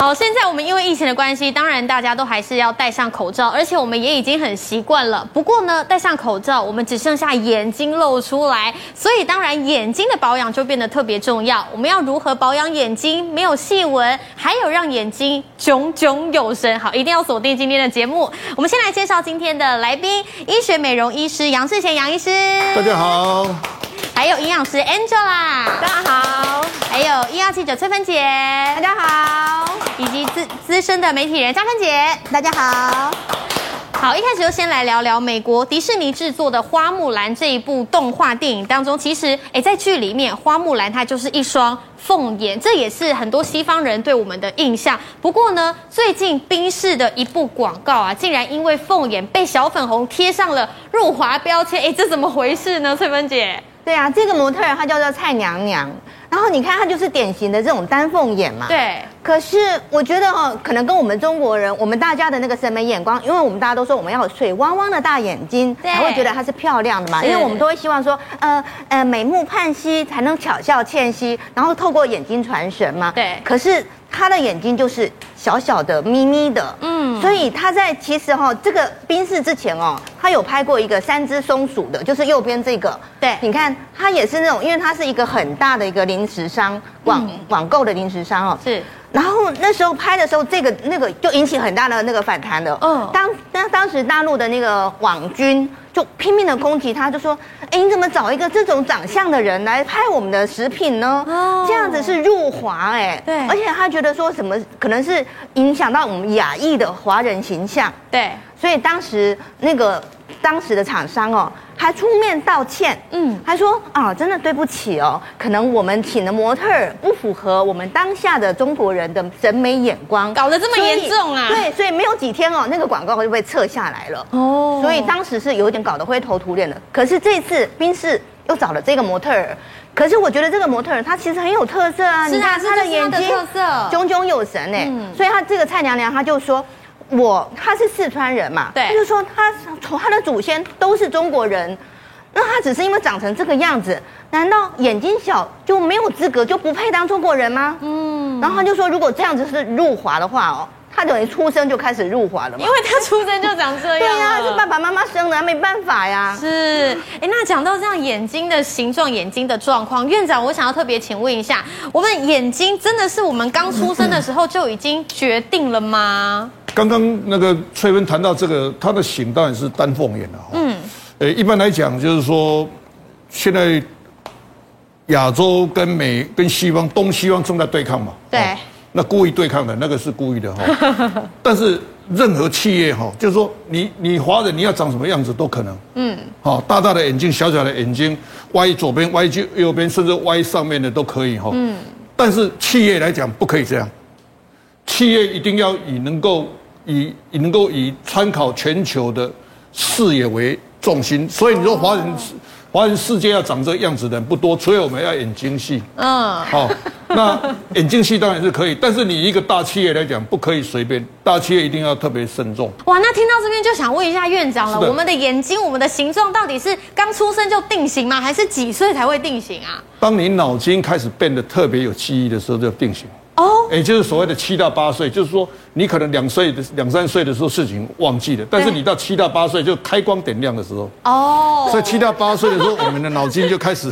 好，现在我们因为疫情的关系，当然大家都还是要戴上口罩，而且我们也已经很习惯了。不过呢，戴上口罩，我们只剩下眼睛露出来，所以当然眼睛的保养就变得特别重要。我们要如何保养眼睛，没有细纹，还有让眼睛炯炯有神？好，一定要锁定今天的节目。我们先来介绍今天的来宾：医学美容医师杨志贤杨医师。大家好。还有营养师 Angela，大家好；还有医药记者翠芬姐，大家好；以及资资深的媒体人嘉芬姐，大家好。好，一开始就先来聊聊美国迪士尼制作的《花木兰》这一部动画电影当中，其实诶，在剧里面，花木兰她就是一双凤眼，这也是很多西方人对我们的印象。不过呢，最近宾士的一部广告啊，竟然因为凤眼被小粉红贴上了辱华标签，诶，这怎么回事呢？翠芬姐。对啊，这个模特儿她叫做蔡娘娘，然后你看她就是典型的这种丹凤眼嘛。对。可是我觉得哦，可能跟我们中国人，我们大家的那个审美眼光，因为我们大家都说我们要有水汪汪的大眼睛，才会觉得她是漂亮的嘛。因为我们都会希望说，呃呃，美目盼兮才能巧笑倩兮，然后透过眼睛传神嘛。对。可是她的眼睛就是小小的、咪咪的。嗯。所以她在其实哈、哦，这个宾士之前哦。他有拍过一个三只松鼠的，就是右边这个。对，你看，他也是那种，因为他是一个很大的一个零食商，网网购的零食商哦。是。然后那时候拍的时候，这个那个就引起很大的那个反弹了。嗯。当当当时大陆的那个网军就拼命的攻击他，就说：“哎，你怎么找一个这种长相的人来拍我们的食品呢？哦。这样子是入华哎。对。而且他觉得说什么可能是影响到我们亚裔的华人形象。对。所以当时那个当时的厂商哦，还出面道歉，嗯，还说啊，真的对不起哦，可能我们请的模特儿不符合我们当下的中国人的审美眼光，搞得这么严重啊？对，所以没有几天哦，那个广告就被撤下来了。哦，所以当时是有点搞得灰头土脸的。可是这次宾士又找了这个模特儿，可是我觉得这个模特儿她其实很有特色啊，是啊，她的眼睛炯炯有神哎，嗯，所以她这个蔡娘娘她就说。我他是四川人嘛，对，就是说他从他的祖先都是中国人，那他只是因为长成这个样子，难道眼睛小就没有资格就不配当中国人吗？嗯，然后他就说，如果这样子是入华的话哦。他等于出生就开始入华了嘛？因为他出生就长这样。对呀、啊，是爸爸妈妈生的，没办法呀。是，哎，那讲到这样眼睛的形状、眼睛的状况，院长，我想要特别请问一下，我们眼睛真的是我们刚出生的时候就已经决定了吗？刚刚那个翠芬谈到这个，他的型当然是丹凤眼了。嗯，呃，一般来讲就是说，现在亚洲跟美跟西方东西方正在对抗嘛。对。那故意对抗的那个是故意的哈，但是任何企业哈，就是说你你华人你要长什么样子都可能，嗯，好大大的眼睛，小小的眼睛，歪左边歪右右边，甚至歪上面的都可以哈，嗯，但是企业来讲不可以这样，企业一定要以能够以以能够以参考全球的视野为重心，所以你说华人。华人世界要长这个样子的人不多，所以我们要眼睛细。嗯，好，那眼睛细当然是可以，但是你一个大企业来讲，不可以随便，大企业一定要特别慎重。哇，那听到这边就想问一下院长了，我们的眼睛，我们的形状到底是刚出生就定型吗？还是几岁才会定型啊？当你脑筋开始变得特别有记忆的时候，就定型。哦，也就是所谓的七到八岁，就是说你可能两岁的两三岁的时候事情忘记了，但是你到七到八岁就开光点亮的时候，哦，所以七到八岁的时候，我们的脑筋就开始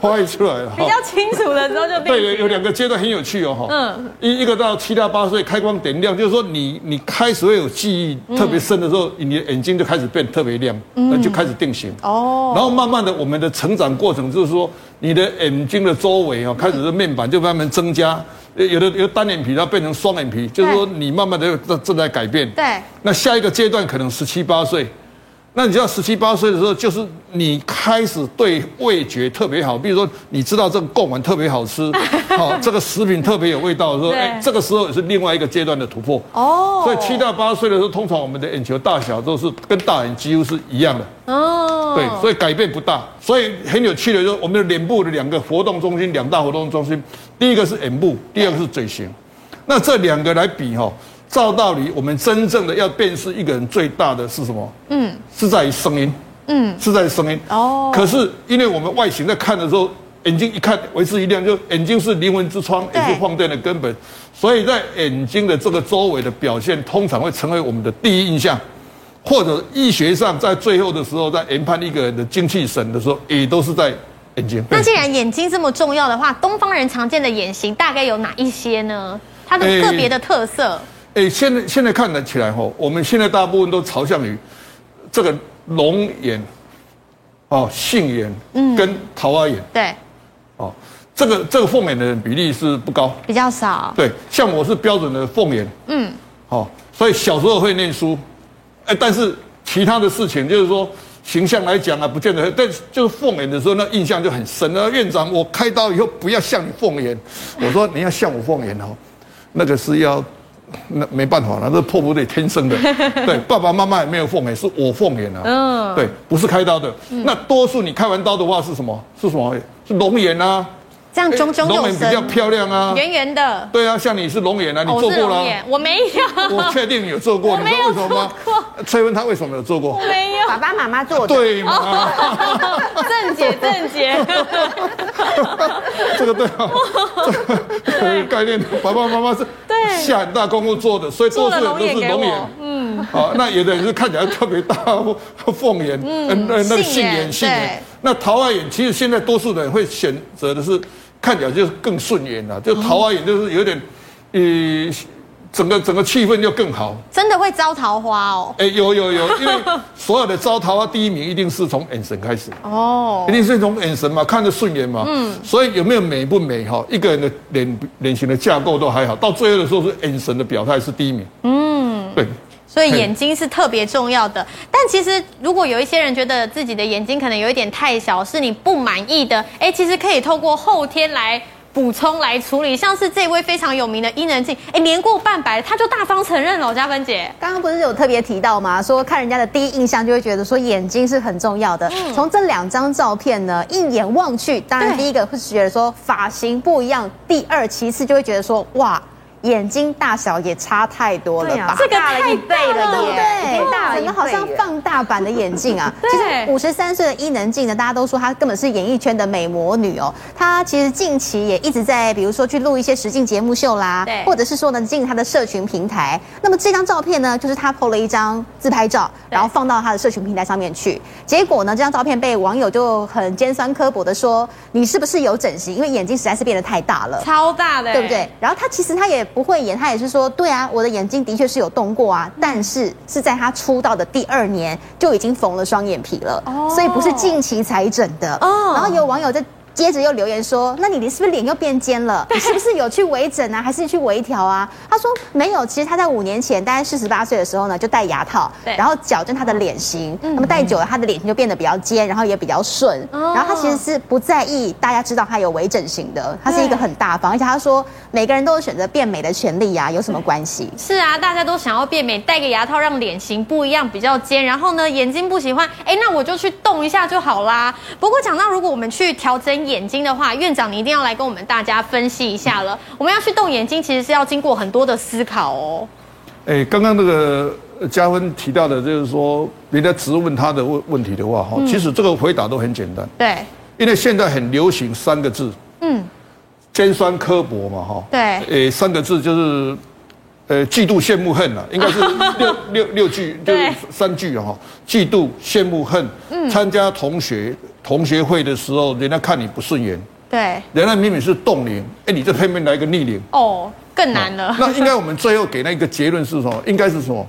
发育 出来了，比较清楚的时候就对，有两个阶段很有趣哦，哈，嗯，一一个到七到八岁开光点亮，就是说你你开始会有记忆特别深的时候，你的眼睛就开始变特别亮，那就开始定型，哦，然后慢慢的我们的成长过程就是说。你的眼睛的周围哦，开始的面板就慢慢增加，有的有单眼皮，它变成双眼皮，就是说你慢慢的正正在改变。对。那下一个阶段可能十七八岁，那你知道十七八岁的时候，就是你开始对味觉特别好，比如说你知道这个贡丸特别好吃，好这个食品特别有味道的时候，哎，这个时候也是另外一个阶段的突破。哦。所以七到八岁的时候，通常我们的眼球大小都是跟大人几乎是一样的。哦，对，所以改变不大，所以很有趣的就是我们的脸部的两个活动中心，两大活动中心，第一个是眼部，第二个是嘴型。那这两个来比哈，照道理我们真正的要辨识一个人最大的是什么？嗯，是在于声音，嗯，是在于声音。哦，可是因为我们外形在看的时候，眼睛一看为之一亮，就眼睛是灵魂之窗，也是放电的根本。所以在眼睛的这个周围的表现，通常会成为我们的第一印象，或者医学上在最后的时候，在研判一个人的精气神的时候，也都是在眼睛。那既然眼睛这么重要的话，东方人常见的眼型大概有哪一些呢？它的个别的特色？哎、欸，现在现在看得起来吼，我们现在大部分都朝向于这个龙眼。哦，杏眼，嗯，跟桃花眼，对，哦，这个这个凤眼的人比例是不高，比较少，对，像我是标准的凤眼，嗯，好、哦，所以小时候会念书，哎，但是其他的事情就是说形象来讲啊，不见得，但就是凤眼的时候，那印象就很深。啊。院长，我开刀以后不要像你凤眼，我说你要像我凤眼哦，那个是要。那没办法了，那是迫不对天生的。对，爸爸妈妈也没有凤眼，是我凤眼啊。嗯，对，不是开刀的。那多数你开完刀的话是什么？是什么？是龙眼啊。这样炯炯有神。龙眼比较漂亮啊。圆圆的。对啊，像你是龙眼啊，你做过了？我没有。我确定你有做过，你知道为什么吗？崔文他为什么没有做过？没有。爸爸妈妈做的。对吗？正解正解。这个对啊。这个概念，爸爸妈妈是。下很大功夫做的，所以多数人都是龙眼。嗯，好，那有的人是看起来特别大凤眼，嗯，那那个杏眼、杏眼。那桃花眼，其实现在多数人会选择的是看起来就是更顺眼了，就桃花眼就是有点，呃。整个整个气氛就更好，真的会招桃花哦。哎，有有有，因为所有的招桃花第一名一定是从眼神开始哦，一定是从眼神嘛，看着顺眼嘛。嗯，所以有没有美不美哈？一个人的脸脸型的架构都还好，到最后的时候是眼神的表态是第一名。嗯，对，所以眼睛是特别重要的。但其实如果有一些人觉得自己的眼睛可能有一点太小，是你不满意的，哎，其实可以透过后天来。补充来处理，像是这位非常有名的伊能静，哎，年过半百，他就大方承认了。嘉芬姐，刚刚不是有特别提到吗？说看人家的第一印象就会觉得说眼睛是很重要的。嗯，从这两张照片呢，一眼望去，当然第一个会觉得说发型不一样，第二其次就会觉得说哇。眼睛大小也差太多了吧？这个大了一倍了耶，对，大了，整个好像放大版的眼镜啊。其实五十三岁的伊能静呢，大家都说她根本是演艺圈的美魔女哦。她其实近期也一直在，比如说去录一些实境节目秀啦，对，或者是说呢进她的社群平台。那么这张照片呢，就是她 PO 了一张自拍照，然后放到她的社群平台上面去。结果呢，这张照片被网友就很尖酸刻薄的说：“你是不是有整形？因为眼睛实在是变得太大了，超大的，对不对？”然后她其实她也。不会演，他也是说，对啊，我的眼睛的确是有动过啊，但是是在他出道的第二年就已经缝了双眼皮了，哦，所以不是近期才整的。哦，然后有网友在。接着又留言说：“那你你是不是脸又变尖了？你是不是有去微整啊，还是去微调啊？”他说：“没有，其实他在五年前，大概四十八岁的时候呢，就戴牙套，然后矫正他的脸型。那么戴久了，他的脸型就变得比较尖，然后也比较顺。然后他其实是不在意大家知道他有微整形的，他是一个很大方，而且他说每个人都有选择变美的权利呀，有什么关系？是啊，大家都想要变美，戴个牙套让脸型不一样，比较尖。然后呢，眼睛不喜欢，哎，那我就去动一下就好啦。不过讲到如果我们去调整。”眼睛的话，院长你一定要来跟我们大家分析一下了。我们要去动眼睛，其实是要经过很多的思考哦。哎，刚刚那个嘉芬提到的，就是说人家直问他的问问题的话，哈，其实这个回答都很简单。对，因为现在很流行三个字，嗯，尖酸刻薄嘛，哈。对。哎，三个字就是，呃，嫉妒、羡慕、恨啊，应该是六六六句，就是三句哈。嫉妒、羡慕、恨。嗯。参加同学。同学会的时候，人家看你不顺眼，对，人家明明是冻龄，哎，你这偏偏来一个逆龄，哦，更难了。那应该我们最后给那个结论是什么？应该是什么？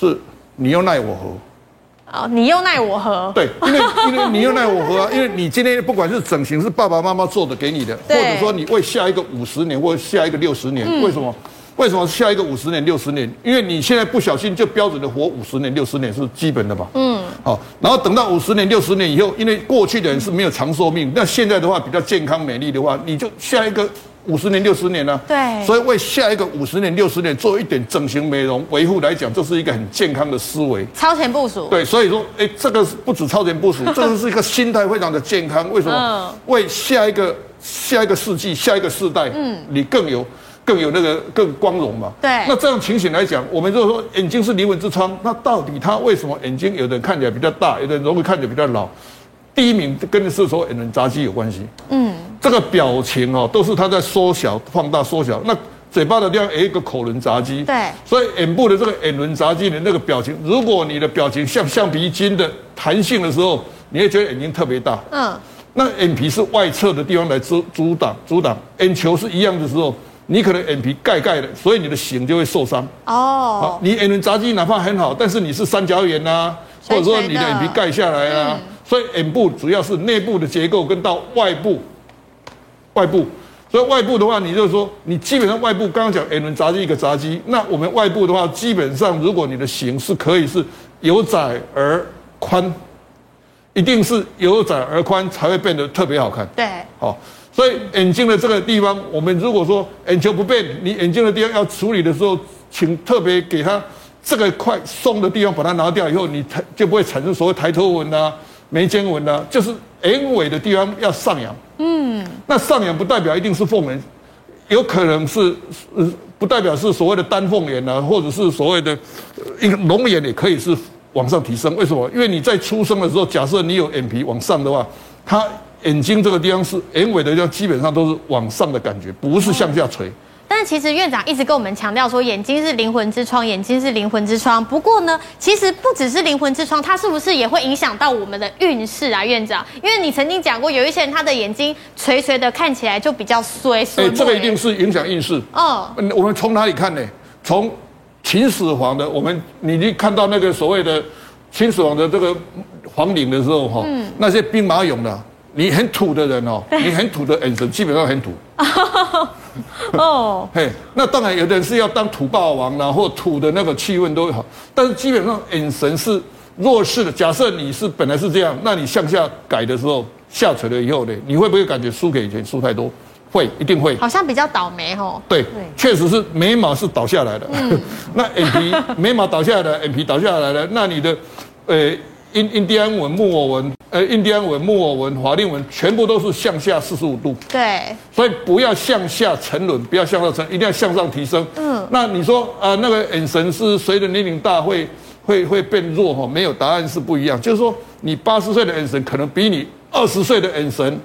是你又奈我何？哦，你又奈我何？对，因为因为你又奈我何啊？因为你今天不管是整形是爸爸妈妈做的给你的，或者说你为下一个五十年或下一个六十年，嗯、为什么？为什么下一个五十年、六十年？因为你现在不小心就标准的活五十年、六十年是基本的吧？嗯。好，然后等到五十年、六十年以后，因为过去的人是没有长寿命，那现在的话比较健康美丽的话，你就下一个五十年、六十年呢？对。所以为下一个五十年、六十年做一点整形美容维护来讲，这是一个很健康的思维。超前部署。对，所以说，哎，这个不止超前部署，这个是一个心态非常的健康。为什么？为下一个下一个世纪、下一个世代，嗯，你更有。更有那个更光荣嘛？对。那这样情形来讲，我们就是说眼睛是灵魂之窗，那到底他为什么眼睛有的人看起来比较大，有的人容易看起来比较老？第一名跟是说眼轮匝肌有关系。嗯。这个表情哦，都是它在缩小、放大、缩小。那嘴巴的地方有一个口轮匝肌，对，所以眼部的这个眼轮匝肌的那个表情，如果你的表情像橡皮筋的弹性的时候，你会觉得眼睛特别大。嗯，那眼皮是外侧的地方来阻阻挡阻挡，眼球是一样的时候。你可能眼皮盖盖的，所以你的形就会受伤。哦，你眼轮匝肌哪怕很好，但是你是三角眼呐，或者说你的眼皮盖下来啊，所以眼部主要是内部的结构跟到外部，外部，所以外部的话，你就是说你基本上外部刚刚讲眼轮匝肌一个匝肌，那我们外部的话，基本上如果你的形是可以是由窄而宽，一定是由窄而宽才会变得特别好看。对，好。所以眼睛的这个地方，我们如果说眼球不变，你眼睛的地方要处理的时候，请特别给它这个块松的地方把它拿掉以后，你抬就不会产生所谓抬头纹啊、眉间纹啊，就是眼尾的地方要上扬。嗯，那上扬不代表一定是凤眼，有可能是呃不代表是所谓的丹凤眼啊，或者是所谓的一个龙眼也可以是往上提升。为什么？因为你在出生的时候，假设你有眼皮往上的话，它。眼睛这个地方是眼尾的地方，基本上都是往上的感觉，不是向下垂。但是其实院长一直跟我们强调说，眼睛是灵魂之窗，眼睛是灵魂之窗。不过呢，其实不只是灵魂之窗，它是不是也会影响到我们的运势啊，院长？因为你曾经讲过，有一些人他的眼睛垂垂的，看起来就比较衰。哎，这个一定是影响运势。嗯，我们从哪里看呢？从秦始皇的，我们你一看到那个所谓的秦始皇的这个皇陵的时候，哈，嗯，那些兵马俑的。你很土的人哦，你很土的眼神基本上很土。哦，嘿，那当然有的人是要当土霸王然后土的那个气氛都好，但是基本上眼神是弱势的。假设你是本来是这样，那你向下改的时候下垂了以后呢，你会不会感觉输给以前输太多？会，一定会。好像比较倒霉哦。对，确实是眉毛是倒下来的。嗯，那眼皮眉毛倒下来的，眼皮倒下来了，那你的，呃。印印第安纹、木偶纹，呃，印第安纹、木偶纹、法令纹，全部都是向下四十五度。对，所以不要向下沉沦，不要向上沉，一定要向上提升。嗯，那你说啊、呃，那个眼神是随着年龄大会会会变弱哈？没有，答案是不一样。就是说，你八十岁的眼神可能比你二十岁的眼神，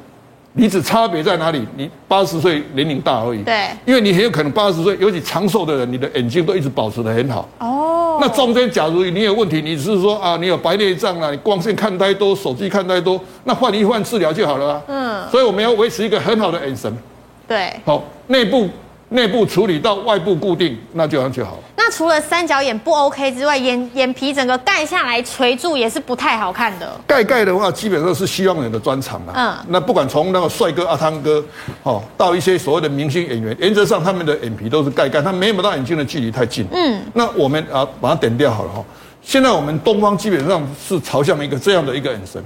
你只差别在哪里？你八十岁年龄大而已。对，因为你很有可能八十岁，尤其长寿的人，你的眼睛都一直保持得很好。哦。那中间，假如你有问题，你只是说啊，你有白内障啊，你光线看太多，手机看太多，那换一换治疗就好了啊。嗯。所以我们要维持一个很好的眼神。对。好，内部内部处理到外部固定，那就这样就好。那除了三角眼不 OK 之外，眼眼皮整个盖下来垂住也是不太好看的。盖盖的话，基本上是西方人的专长了。嗯，那不管从那个帅哥阿汤哥，哦，到一些所谓的明星演员，原则上他们的眼皮都是盖盖，他眉毛到眼睛的距离太近。嗯，那我们啊把它点掉好了哈。现在我们东方基本上是朝向一个这样的一个眼神。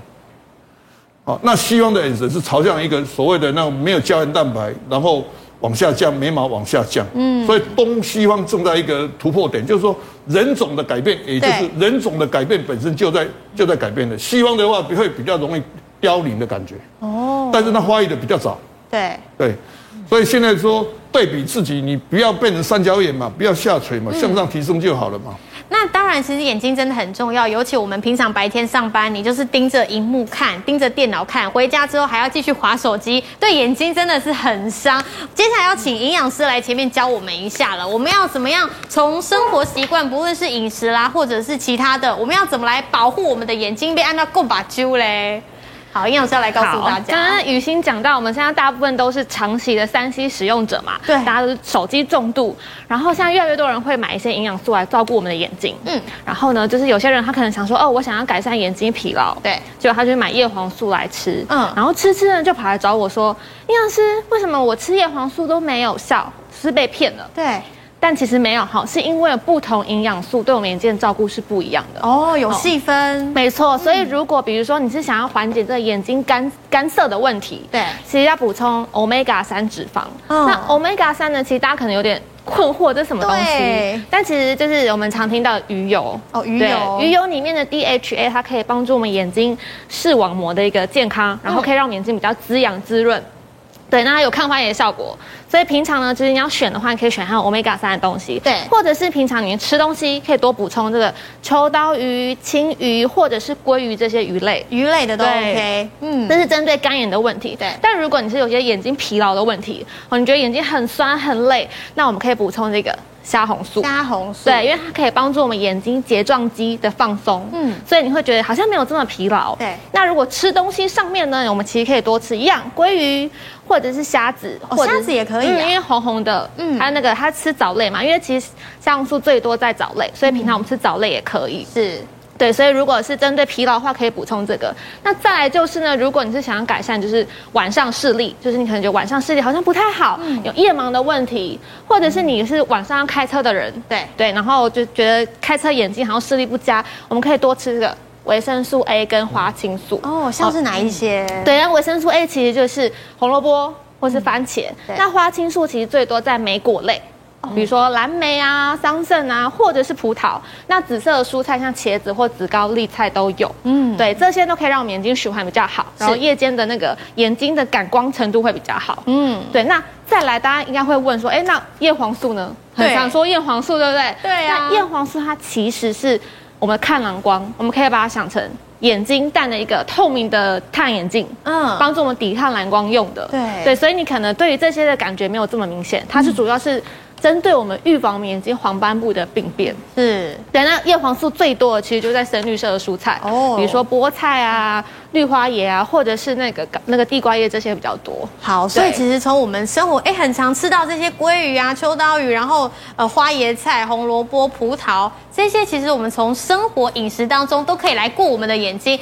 好，那西方的眼神是朝向一个所谓的那种没有胶原蛋白，然后。往下降，眉毛往下降，嗯，所以东西方正在一个突破点，就是说人种的改变，也就是人种的改变本身就在就在改变的。西方的话会比较容易凋零的感觉，哦，但是它发育的比较早，对。对，所以现在说对比自己，你不要变成三角眼嘛，不要下垂嘛，向上提升就好了嘛。那当然，其实眼睛真的很重要，尤其我们平常白天上班，你就是盯着荧幕看，盯着电脑看，回家之后还要继续划手机，对眼睛真的是很伤。接下来要请营养师来前面教我们一下了，我们要怎么样从生活习惯，不论是饮食啦，或者是其他的，我们要怎么来保护我们的眼睛，被按到够把揪嘞？好，营养师要来告诉大家。刚刚雨欣讲到，我们现在大部分都是长期的三 C 使用者嘛，对，大家都是手机重度，然后现在越来越多人会买一些营养素来照顾我们的眼睛，嗯，然后呢，就是有些人他可能想说，哦，我想要改善眼睛疲劳，对，结果他就买叶黄素来吃，嗯，然后吃吃呢就跑来找我说，营养师，为什么我吃叶黄素都没有效？是被骗了？对。但其实没有哈，是因为不同营养素对我们眼睛的照顾是不一样的哦，有细分，没错。所以如果比如说你是想要缓解这个眼睛干干涩的问题，对，其实要补充 omega 三脂肪。哦、那 omega 三呢，其实大家可能有点困惑，这是什么东西？对但其实就是我们常听到的鱼油哦，鱼油，鱼油里面的 DHA 它可以帮助我们眼睛视网膜的一个健康，然后可以让眼睛比较滋养滋润。对，那它有抗发炎的效果。所以平常呢，就是你要选的话，你可以选含 Omega 三的东西。对，或者是平常你吃东西可以多补充这个秋刀鱼、青鱼或者是鲑鱼这些鱼类，鱼类的都 OK。嗯，这是针对干眼的问题。对，但如果你是有些眼睛疲劳的问题，哦，你觉得眼睛很酸很累，那我们可以补充这个。虾红素，虾红素，对，因为它可以帮助我们眼睛睫状肌的放松，嗯，所以你会觉得好像没有这么疲劳。对，那如果吃东西上面呢，我们其实可以多吃一样鲑鱼或者是虾子，哦，虾子也可以，啊嗯，因为红红的，嗯，还有那个它吃藻类嘛，因为其实虾红素最多在藻类，所以平常我们吃藻类也可以，是。对，所以如果是针对疲劳的话，可以补充这个。那再来就是呢，如果你是想要改善，就是晚上视力，就是你可能觉得晚上视力好像不太好，嗯、有夜盲的问题，或者是你是晚上要开车的人，对对，然后就觉得开车眼睛好像视力不佳，我们可以多吃这个维生素 A 跟花青素。哦，像是哪一些？嗯、对，那维生素 A 其实就是红萝卜或是番茄，嗯、那花青素其实最多在莓果类。比如说蓝莓啊、桑葚啊，或者是葡萄，那紫色的蔬菜像茄子或紫高丽菜都有。嗯，对，这些都可以让我们眼睛循环比较好，然后夜间的那个眼睛的感光程度会比较好。嗯，对。那再来，大家应该会问说，哎，那叶黄素呢？很常说叶黄素，对不对？对啊。那叶黄素它其实是我们看蓝光，我们可以把它想成眼睛戴了一个透明的太阳眼镜，嗯，帮助我们抵抗蓝光用的。对对，所以你可能对于这些的感觉没有这么明显，它是主要是。针对我们预防眼睛黄斑部的病变，是对。那叶黄素最多的其实就在深绿色的蔬菜哦，比如说菠菜啊、绿花椰啊，或者是那个那个地瓜叶这些比较多。好，所以其实从我们生活哎、欸、很常吃到这些鲑鱼啊、秋刀鱼，然后呃花椰菜、红萝卜、葡萄这些，其实我们从生活饮食当中都可以来顾我们的眼睛。